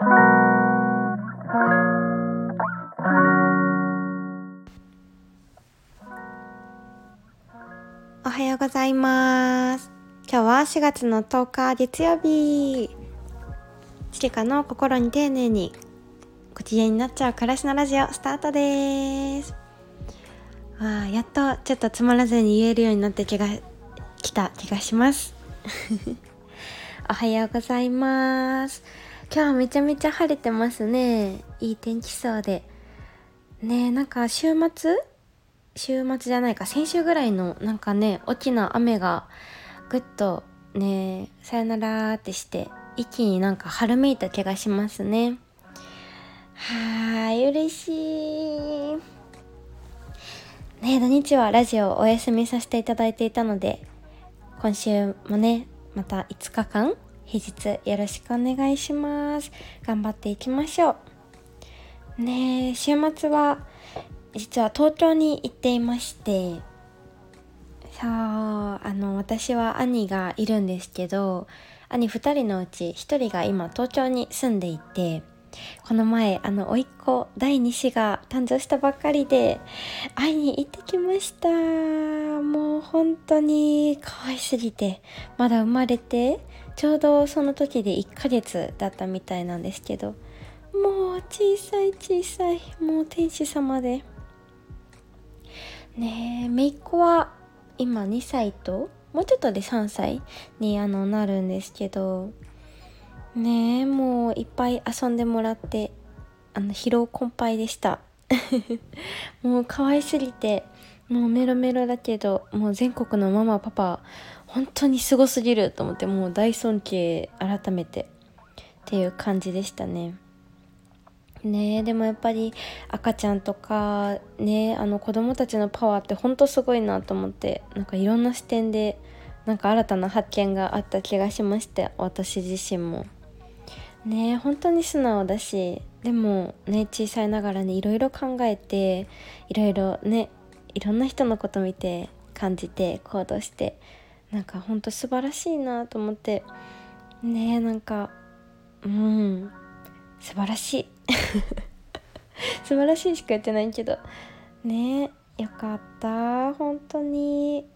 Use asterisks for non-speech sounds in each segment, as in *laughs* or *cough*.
おはようございます。今日は4月の10日月曜日。チリカの心に丁寧にご機嫌になっちゃう暮らしのラジオスタートです。わあやっとちょっとつまらずに言えるようになって気が来た気がします。*laughs* おはようございます。今日めちゃめちゃ晴れてますね。いい天気そうで。ねなんか週末？週末じゃないか。先週ぐらいのなんかね大きな雨がぐっとねさよならってして一気になんか春めいた気がしますね。はい嬉しい。ね土日はラジオお休みさせていただいていたので今週もねまた5日間平日よろしくお願いします。頑張っていきましょう。ね週末は実は東京に行っていましてそうあの私は兄がいるんですけど兄2人のうち1人が今東京に住んでいてこの前あの甥っ子第2子が誕生したばっかりで会いに行ってきました。もう本当に可愛すぎてまだ生まれてちょうどその時で1ヶ月だったみたいなんですけどもう小さい小さいもう天使様で。ねえ姪っ子は今2歳ともうちょっとで3歳にあのなるんですけどねえもういっぱい遊んでもらってあの疲労困憊でした。*laughs* もう可愛すぎてもうメロメロだけどもう全国のママパパ本当にすごすぎると思ってもう大尊敬改めてっていう感じでしたね。ねでもやっぱり赤ちゃんとかねあの子供たちのパワーってほんとすごいなと思ってなんかいろんな視点でなんか新たな発見があった気がしまして私自身も。ね本当に素直だしでもね小さいながらにいろいろ考えていろいろねいろんな人のこと見て感じて行動してなんかほんと素晴らしいなと思って。ねなんかうん。素晴らしい。*laughs* 素晴らしいしか言ってないけど。ねよかった。本当に。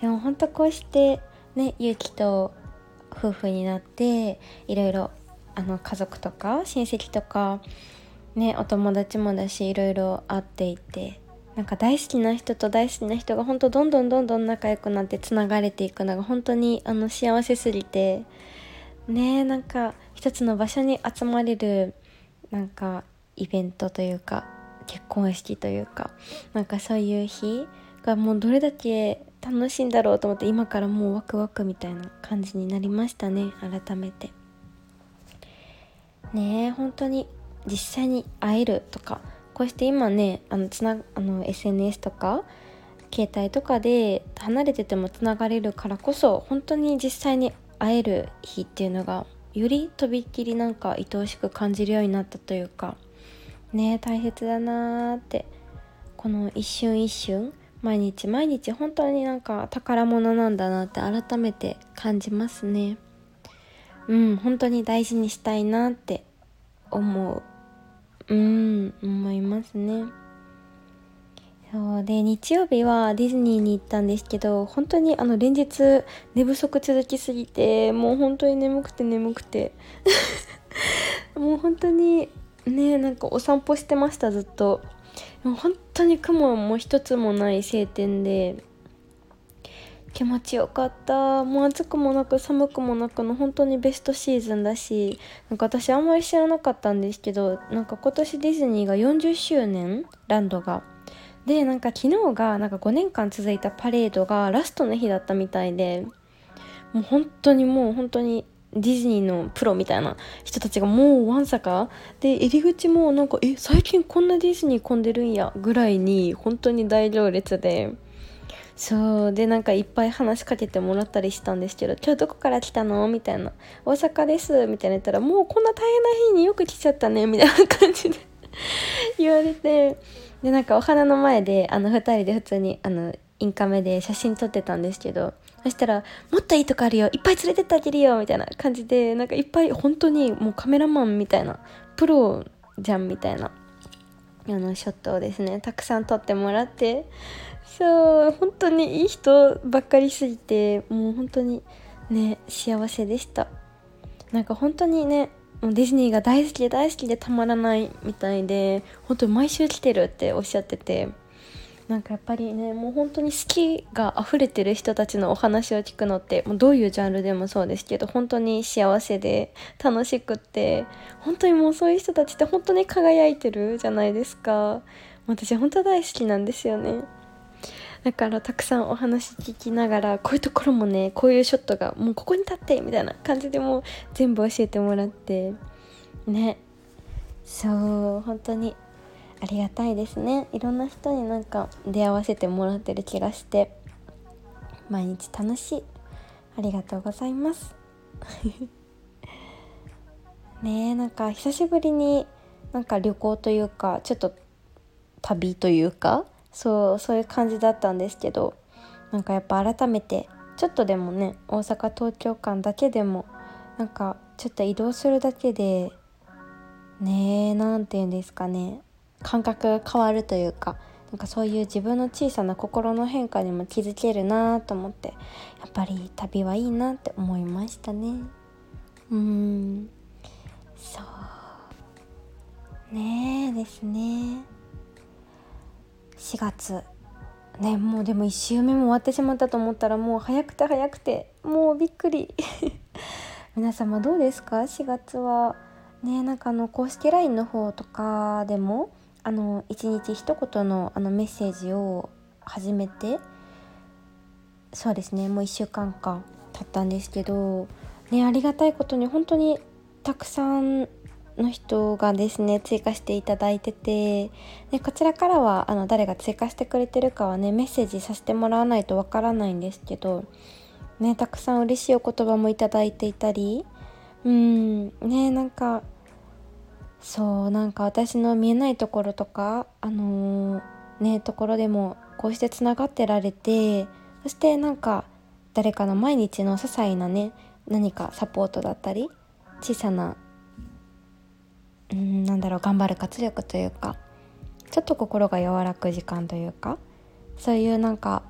でも本当こうしてねゆうきと夫婦になっていろいろあの家族とか親戚とかねお友達もだしいろいろ会っていて。なんか大好きな人と大好きな人が本当どんどんどんどん仲良くなってつながれていくのが本当にあの幸せすぎて。ねなんか一つの場所に集まれるなんかイベントというか結婚式というかなんかそういう日がもうどれだけ楽しいんだろうと思って今からもうワクワクみたいな感じになりましたね改めて。ねえ本当に実際に会えるとかこうして今ねあのつなあの SNS とか携帯とかで離れててもつながれるからこそ本当に実際に会える日っていうのがよりとびっきりなんか愛おしく感じるようになったというかね大切だなーってこの一瞬一瞬毎日毎日本当になんか宝物なんだなって改めて感じますね。うん本当に大事にしたいなって思う。うん思いますね。そうで日曜日はディズニーに行ったんですけど本当にあの連日寝不足続きすぎてもう本当に眠くて眠くて。*laughs* もう本当にねなんかお散歩してましたずっと。もう本当に雲も一つもない晴天で。気持ちよかった。もう暑くもなく寒くもなくの本当にベストシーズンだしなんか私あんまり知らなかったんですけどなんか今年ディズニーが40周年ランドが。でなんか昨日がなんか5年間続いたパレードがラストの日だったみたいでもう本当にもう本当にディズニーのプロみたいな人たちがもうわんさか。で入り口もなんかえ最近こんなディズニー混んでるんやぐらいに本当に大行列で。そうでなんかいっぱい話しかけてもらったりしたんですけど「今日どこから来たの?」みたいな「大阪です」みたいな言ったら「もうこんな大変な日によく来ちゃったね」みたいな感じで *laughs* 言われて。でなんかお花の前であの2人で普通にあのインカメで写真撮ってたんですけどそしたら「もっといいとこあるよ。いっぱい連れてってあげるよ」みたいな感じでなんかいっぱい本当にもうカメラマンみたいなプロじゃんみたいな。あのショットをですねたくさん撮ってもらってそう本当にいい人ばっかりすぎてもう本当にね幸せでした。なんか本当にねディズニーが大好きで大好きでたまらないみたいで本当に毎週来てるっておっしゃっててなんかやっぱりねもう本当に好きが溢れてる人たちのお話を聞くのってもうどういうジャンルでもそうですけど本当に幸せで楽しくって本当にもうそういう人たちって本当に輝いてるじゃないですか。私本当大好きなんですよね。だからたくさんお話聞きながらこういうところもねこういうショットがもうここに立ってみたいな感じでもう全部教えてもらってね。そう本当に。ありがたいですね。いろんな人になんか出会わせてもらってる気がして毎日楽しい。ありがとうございます。*laughs* ねえなんか久しぶりになんか旅行というかちょっと旅というかそうそういう感じだったんですけどなんかやっぱ改めてちょっとでもね大阪東京間だけでもなんかちょっと移動するだけでねえ何て言うんですかね。感覚が変わるというかなんかそういう自分の小さな心の変化にも気づけるなと思ってやっぱり旅はいいなって思いましたね。うん。そう。ねえですね。4月。ねもうでも1週目も終わってしまったと思ったらもう早くて早くてもうびっくり。*laughs* 皆様どうですか？4月は。ねなんかあの公式 LINE の方とかでもあの一日一言のあのメッセージを始めてそうですねもう1週間か経ったんですけどねありがたいことに本当にたくさんの人がですね追加していただいててでこちらからはあの誰が追加してくれてるかはねメッセージさせてもらわないとわからないんですけどねたくさん嬉しいお言葉もいただいていたりうんねなんかそうなんか私の見えないところとかあのー、ねところでもこうしてつながってられてそしてなんか誰かの毎日の些細なね何かサポートだったり小さなうんなんだろう頑張る活力というかちょっと心が和らぐ時間というかそういうなんか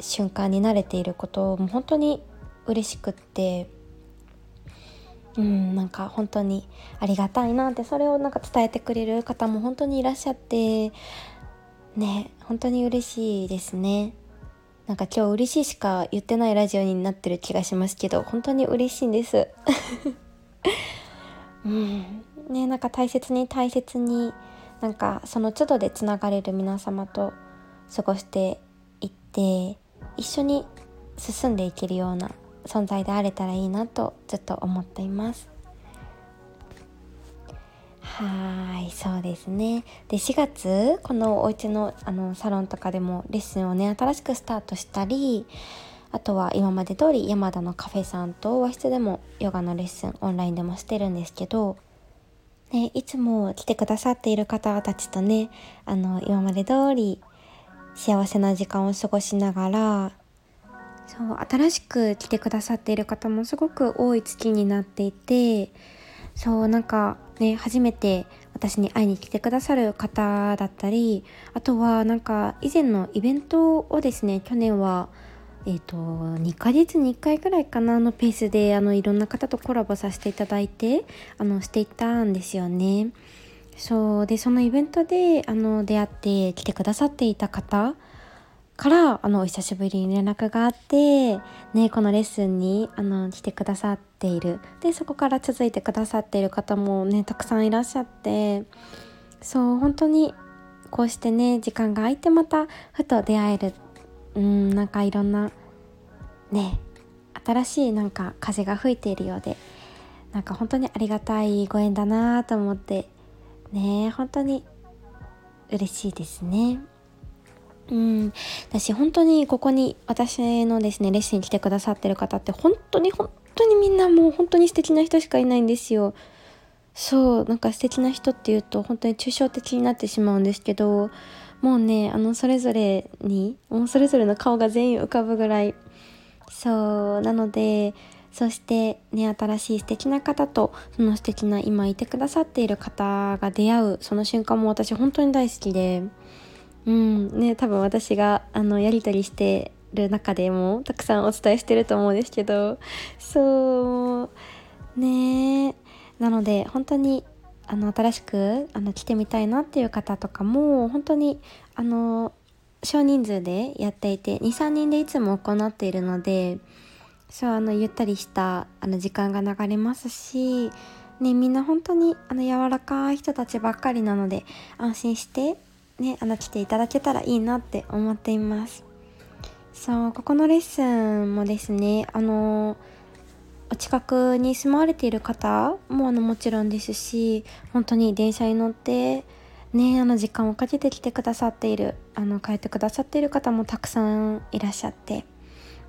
瞬間に慣れていることも本当に嬉しくってうんなんか本当にありがたいなってそれをなんか伝えてくれる方も本当にいらっしゃってね本当に嬉しいですね。なんか今日嬉しいしか言ってないラジオになってる気がしますけど本当に嬉しいんです。*laughs* うん。ねなんか大切に大切になんかその都度でつながれる皆様と過ごしていって一緒に進んでいけるような存在であれたらいいなとずっと思っています。はいそうですね。で4月このお家のあのサロンとかでもレッスンをね新しくスタートしたりあとは今まで通り山田のカフェさんと和室でもヨガのレッスンオンラインでもしてるんですけど、ね、いつも来てくださっている方たちとねあの今まで通り幸せな時間を過ごしながらそう新しく来てくださっている方もすごく多い月になっていてそうなんかね初めて私に会いに来てくださる方だったりあとはなんか以前のイベントをですね去年はえーと、2ヶ月に1回ぐらいかなのペースであのいろんな方とコラボさせていただいてあのしていたんですよね。そうでそのイベントであの出会って来てくださっていた方からあのお久しぶりに連絡があってねこのレッスンにあの来てくださっているでそこから続いてくださっている方もねたくさんいらっしゃってそう本当にこうしてね時間が空いてまたふと出会えるうんなんかいろんなね新しいなんか風が吹いているようでなんか本当にありがたいご縁だなと思ってね本当に嬉しいですね。うん、私本当にここに私のですねレッスンに来てくださってる方って本当に本当にみんなもう本当に素敵な人しかいないんですよ。そうなんか素敵な人っていうと本当に抽象的になってしまうんですけどもうねあのそれぞれにもうそれぞれの顔が全員浮かぶぐらい。そうなのでそしてね新しい素敵な方とその素敵な今いてくださっている方が出会うその瞬間も私本当に大好きで。うん。ね多分私があのやり取りしてる中でもたくさんお伝えしてると思うんですけどそうね。なので本当にあの新しくあの来てみたいなっていう方とかも本当にあの少人数でやっていて23人でいつも行っているのでそうあのゆったりしたあの時間が流れますし、ね、みんな本当にあの柔らかい人たちばっかりなので安心して、ね、あの来ていただけたらいいなって思っています。そうここのレッスンもですねあのお近くに住まわれている方もあのもちろんですし本当に電車に乗ってねあの時間をかけて来てくださっているあの帰ってくださっている方もたくさんいらっしゃって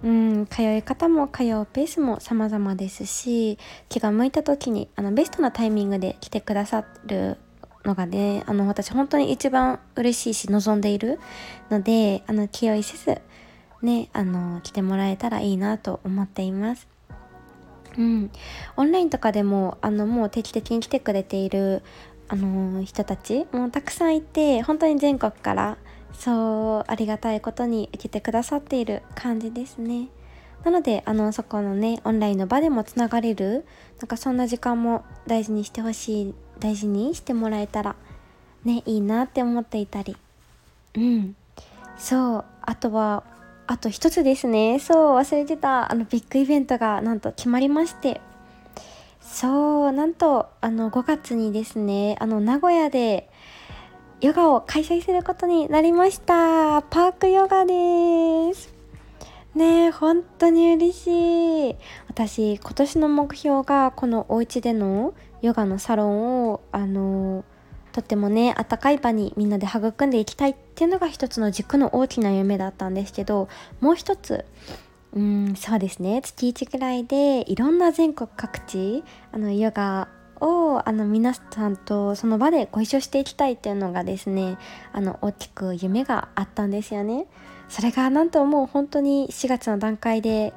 うん通い方も通うペースも様々ですし気が向いた時にあのベストなタイミングで来てくださるのがねあの私本当に一番嬉しいし望んでいるのであの気負いせずね、あの、来てもらえたらいいなと思っています。うん。オンラインとかでも、あの、もう定期的に来てくれている、あの、人たちもたくさんいて、本当に全国から、そう、ありがたいことに来てくださっている感じですね。なので、あの、そこのね、オンラインの場でもつながれる、なんかそんな時間も大事にしてほしい、大事にしてもらえたら、ね、いいなって思っていたり。うん。そう、あとは、あと一つですね。そう忘れてた。あのビッグイベントがなんと決まりまして。そうなんとあの5月にですねあの名古屋でヨガを開催することになりました。パークヨガです。ね本当に嬉しい。私今年の目標がこのお家でのヨガのサロンをあのとってもねあったかい場にみんなで育んでいきたいっていうのが一つの軸の大きな夢だったんですけどもう一つうんそうですね月1くらいでいろんな全国各地あのヨガをあの皆さんとその場でご一緒していきたいっていうのがですねあの大きく夢があったんですよね。それがなんともう本当に4月の段階で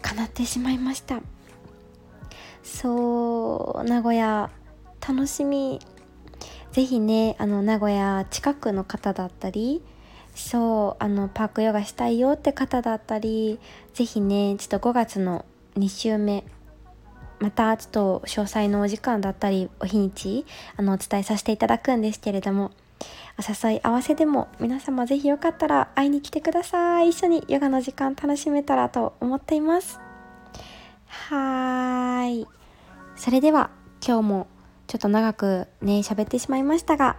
叶ってしまいました。そう名古屋楽しみ。是非ねあの名古屋近くの方だったりそうあのパークヨガしたいよって方だったり是非ねちょっと5月の2週目またちょっと詳細のお時間だったりお日にちあのお伝えさせていただくんですけれどもお誘い合わせでも皆様是非よかったら会いに来てください。一緒にヨガの時間楽しめたらと思っています。はーい。それでは今日もちょっと長くね、喋ってしまいましたが、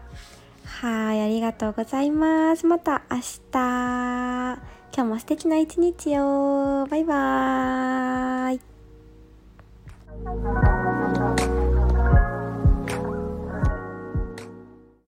はい、ありがとうございます。また明日。今日も素敵な一日を。バイバーイ。